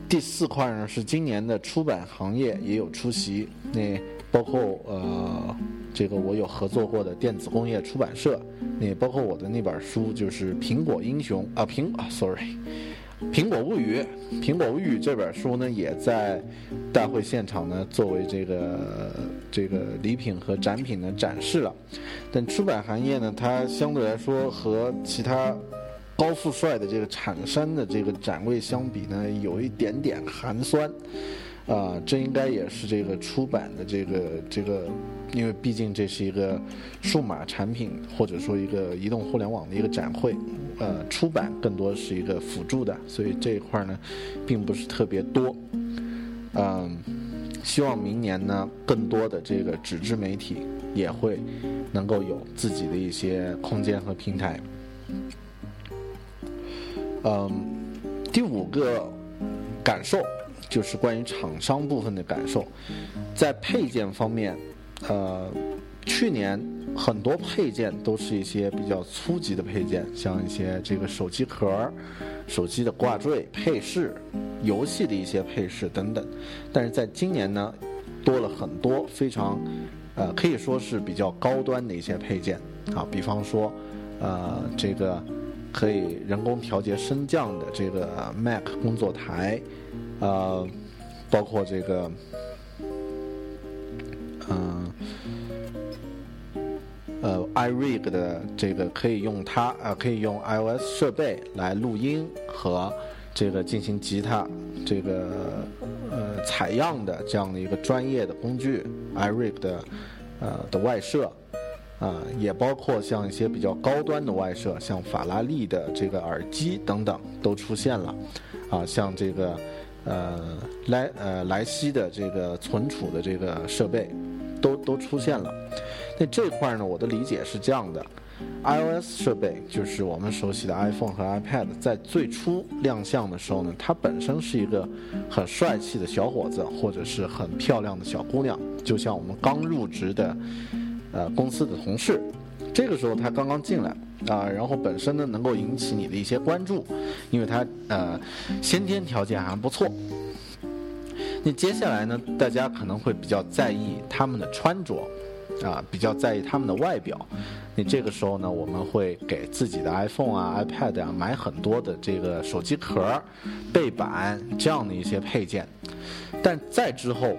第四块呢，是今年的出版行业也有出席。那包括呃，这个我有合作过的电子工业出版社，也包括我的那本书，就是《苹果英雄》啊，苹啊，sorry，《苹果物语》。《苹果物语》这本书呢，也在大会现场呢，作为这个这个礼品和展品呢展示了。但出版行业呢，它相对来说和其他高富帅的这个厂商的这个展位相比呢，有一点点寒酸。啊，这应该也是这个出版的这个这个，因为毕竟这是一个数码产品或者说一个移动互联网的一个展会，呃，出版更多是一个辅助的，所以这一块呢，并不是特别多。嗯，希望明年呢，更多的这个纸质媒体也会能够有自己的一些空间和平台。嗯，第五个感受就是关于厂商部分的感受，在配件方面，呃，去年很多配件都是一些比较初级的配件，像一些这个手机壳、手机的挂坠、配饰、游戏的一些配饰等等。但是在今年呢，多了很多非常，呃，可以说是比较高端的一些配件啊，比方说，呃，这个。可以人工调节升降的这个 Mac 工作台，呃，包括这个，嗯，呃，iRig 的这个可以用它呃，可以用 iOS 设备来录音和这个进行吉他这个呃采样的这样的一个专业的工具，iRig 的呃的外设。啊，也包括像一些比较高端的外设，像法拉利的这个耳机等等都出现了，啊，像这个呃莱呃莱西的这个存储的这个设备，都都出现了。那这块呢，我的理解是这样的：iOS 设备就是我们熟悉的 iPhone 和 iPad，在最初亮相的时候呢，它本身是一个很帅气的小伙子，或者是很漂亮的小姑娘，就像我们刚入职的。呃，公司的同事，这个时候他刚刚进来啊，然后本身呢能够引起你的一些关注，因为他呃先天条件还不错。那接下来呢，大家可能会比较在意他们的穿着，啊，比较在意他们的外表。那这个时候呢，我们会给自己的 iPhone 啊、iPad 啊买很多的这个手机壳、背板这样的一些配件，但再之后。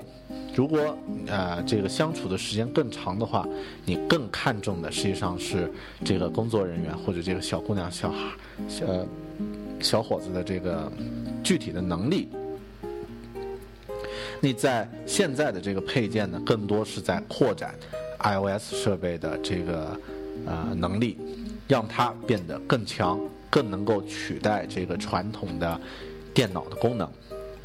如果呃这个相处的时间更长的话，你更看重的实际上是这个工作人员或者这个小姑娘、小孩、呃小伙子的这个具体的能力。你在现在的这个配件呢，更多是在扩展 iOS 设备的这个呃能力，让它变得更强，更能够取代这个传统的电脑的功能。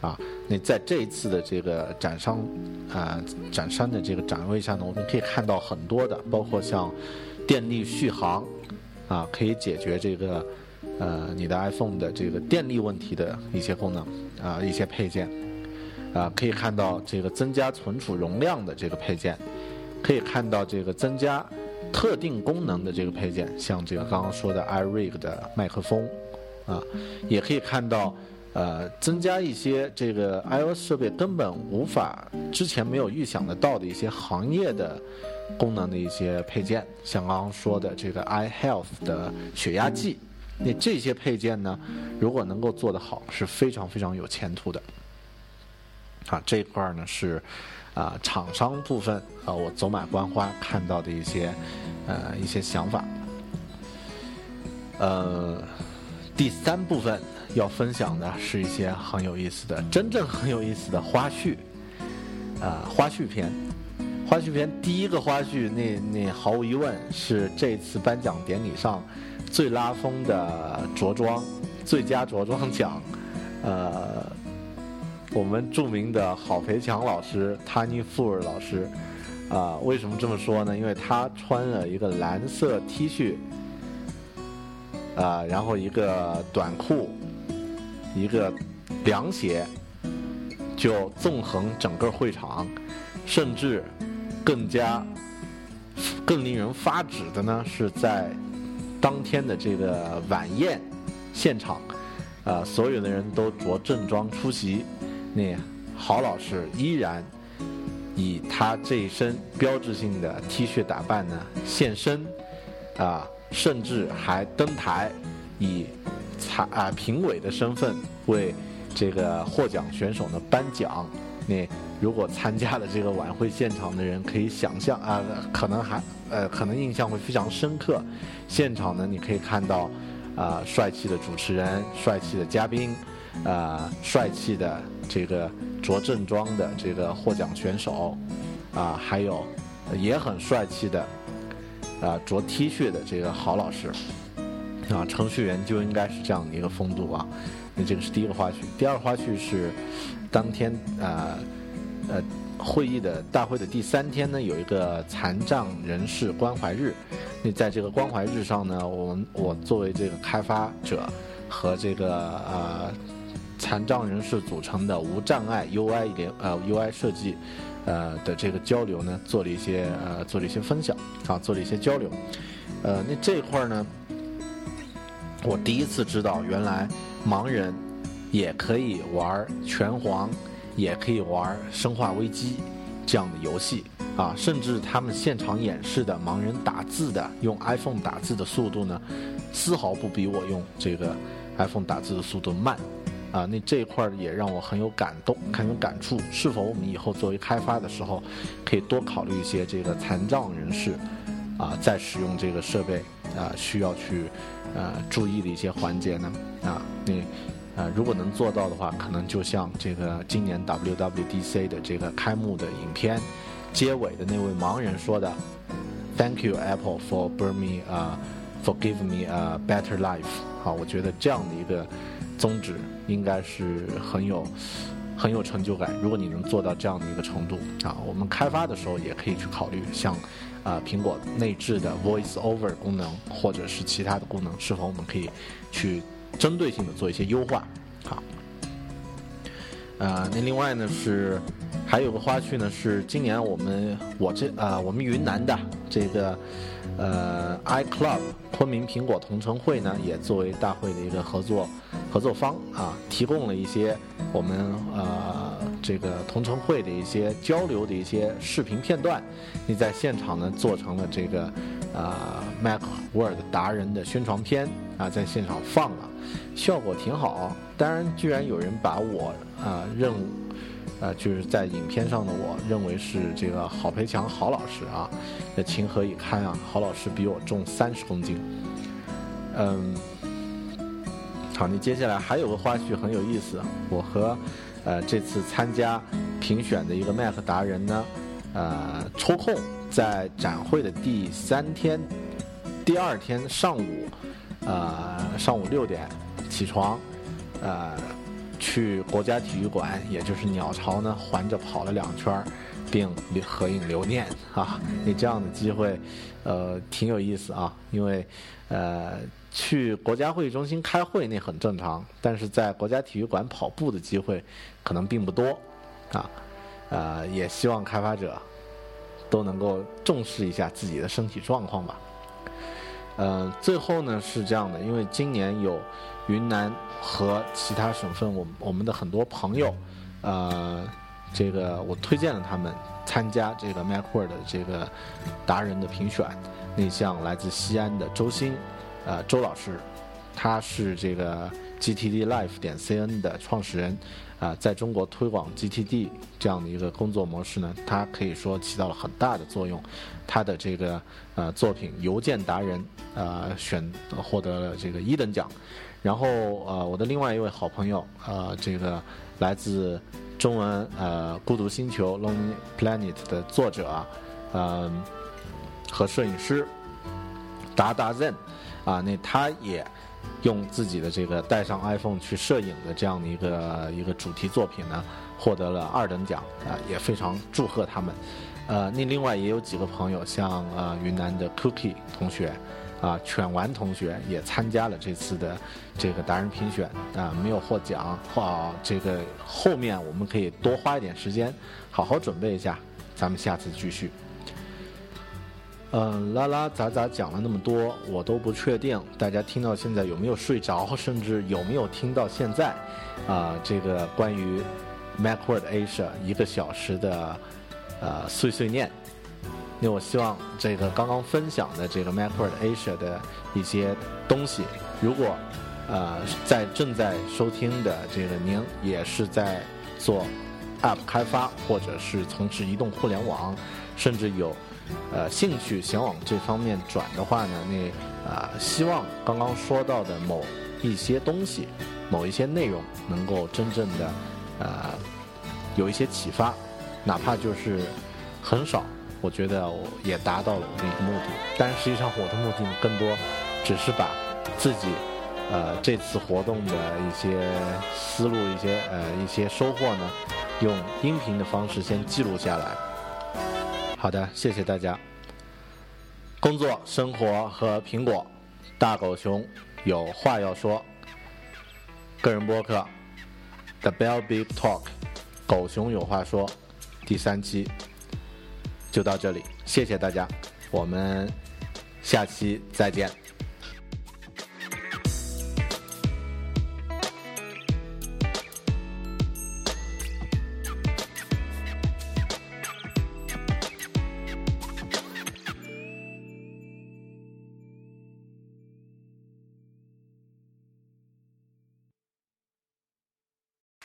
啊，那在这一次的这个展商，啊，展商的这个展位上呢，我们可以看到很多的，包括像电力续航，啊，可以解决这个，呃，你的 iPhone 的这个电力问题的一些功能，啊，一些配件，啊，可以看到这个增加存储容量的这个配件，可以看到这个增加特定功能的这个配件，像这个刚刚说的 iRig 的麦克风，啊，也可以看到。呃，增加一些这个 iOS 设备根本无法之前没有预想得到的一些行业的功能的一些配件，像刚刚说的这个 iHealth 的血压计，那这些配件呢，如果能够做得好，是非常非常有前途的。啊，这一块呢是啊厂商部分啊，我走马观花看到的一些呃一些想法。呃，第三部分。要分享的是一些很有意思的、真正很有意思的花絮，啊，花絮片。花絮片第一个花絮，那那毫无疑问是这次颁奖典礼上最拉风的着装，最佳着装奖。呃，我们著名的郝培强老师，Tani f u r 老师，啊，为什么这么说呢？因为他穿了一个蓝色 T 恤，啊，然后一个短裤。一个凉鞋，就纵横整个会场，甚至更加更令人发指的呢，是在当天的这个晚宴现场，啊，所有的人都着正装出席，那郝老师依然以他这一身标志性的 T 恤打扮呢现身，啊，甚至还登台以。参啊，评委的身份为这个获奖选手呢颁奖。那如果参加了这个晚会现场的人，可以想象啊，可能还呃，可能印象会非常深刻。现场呢，你可以看到啊，帅气的主持人，帅气的嘉宾，啊，帅气的这个着正装的这个获奖选手，啊，还有也很帅气的啊着 T 恤的这个郝老师。啊，程序员就应该是这样的一个风度啊！那这个是第一个花絮。第二个花絮是，当天呃呃会议的大会的第三天呢，有一个残障人士关怀日。那在这个关怀日上呢，我们我作为这个开发者和这个呃残障人士组成的无障碍 UI 联呃 UI 设计呃的这个交流呢，做了一些呃做了一些分享啊，做了一些交流。呃，那这一块儿呢，我第一次知道原来盲人也可以玩拳皇。也可以玩《生化危机》这样的游戏啊，甚至他们现场演示的盲人打字的用 iPhone 打字的速度呢，丝毫不比我用这个 iPhone 打字的速度慢啊。那这一块也让我很有感动，很有感触。是否我们以后作为开发的时候，可以多考虑一些这个残障人士啊，在使用这个设备啊需要去呃注意的一些环节呢？啊，那。呃，如果能做到的话，可能就像这个今年 WWDC 的这个开幕的影片结尾的那位盲人说的：“Thank you Apple for bring me 啊，for give me a better life。”好，我觉得这样的一个宗旨应该是很有很有成就感。如果你能做到这样的一个程度啊，我们开发的时候也可以去考虑，像啊苹果内置的 Voice Over 功能，或者是其他的功能，是否我们可以去。针对性的做一些优化，好。呃，那另外呢是还有个花絮呢，是今年我们我这啊我们云南的这个呃 iClub 昆明苹果同城会呢，也作为大会的一个合作合作方啊，提供了一些我们呃这个同城会的一些交流的一些视频片段，你在现场呢做成了这个啊 Mac Word 达人的宣传片啊，在现场放了。效果挺好，当然，居然有人把我啊任务，呃，就是在影片上的我认为是这个郝培强郝老师啊，那情何以堪啊？郝老师比我重三十公斤，嗯，好，你接下来还有个花絮很有意思，我和呃这次参加评选的一个 Mac 达人呢，呃，抽空在展会的第三天，第二天上午。呃，上午六点起床，呃，去国家体育馆，也就是鸟巢呢，环着跑了两圈，并合影留念啊。你这样的机会，呃，挺有意思啊。因为，呃，去国家会议中心开会那很正常，但是在国家体育馆跑步的机会可能并不多啊。呃，也希望开发者都能够重视一下自己的身体状况吧。呃，最后呢是这样的，因为今年有云南和其他省份，我我们的很多朋友，呃，这个我推荐了他们参加这个 Mac Word 的这个达人的评选。那像来自西安的周鑫，呃，周老师，他是这个 GTD Life 点 CN 的创始人。啊，在中国推广 GTD 这样的一个工作模式呢，它可以说起到了很大的作用。他的这个呃作品《邮件达人》呃选获得了这个一等奖。然后呃，我的另外一位好朋友呃，这个来自中文呃《孤独星球》（Lonely Planet） 的作者啊，嗯，和摄影师达达 Zen 啊，那他也。用自己的这个带上 iPhone 去摄影的这样的一个一个主题作品呢，获得了二等奖啊，也非常祝贺他们。呃，那另外也有几个朋友，像呃云南的 Cookie 同学，啊犬丸同学也参加了这次的这个达人评选啊，没有获奖。啊，这个后面我们可以多花一点时间，好好准备一下，咱们下次继续。嗯，拉拉杂杂讲了那么多，我都不确定大家听到现在有没有睡着，甚至有没有听到现在，啊，这个关于 MacWorld Asia 一个小时的呃碎碎念。那我希望这个刚刚分享的这个 MacWorld Asia 的一些东西，如果呃在正在收听的这个您也是在做 App 开发，或者是从事移动互联网，甚至有。呃，兴趣想往这方面转的话呢，那啊，希望刚刚说到的某一些东西，某一些内容能够真正的呃有一些启发，哪怕就是很少，我觉得我也达到了我的一个目的。但实际上，我的目的呢，更多只是把自己呃这次活动的一些思路、一些呃一些收获呢，用音频的方式先记录下来。好的，谢谢大家。工作、生活和苹果，大狗熊有话要说。个人播客，The Bell Big Talk，狗熊有话说，第三期就到这里，谢谢大家，我们下期再见。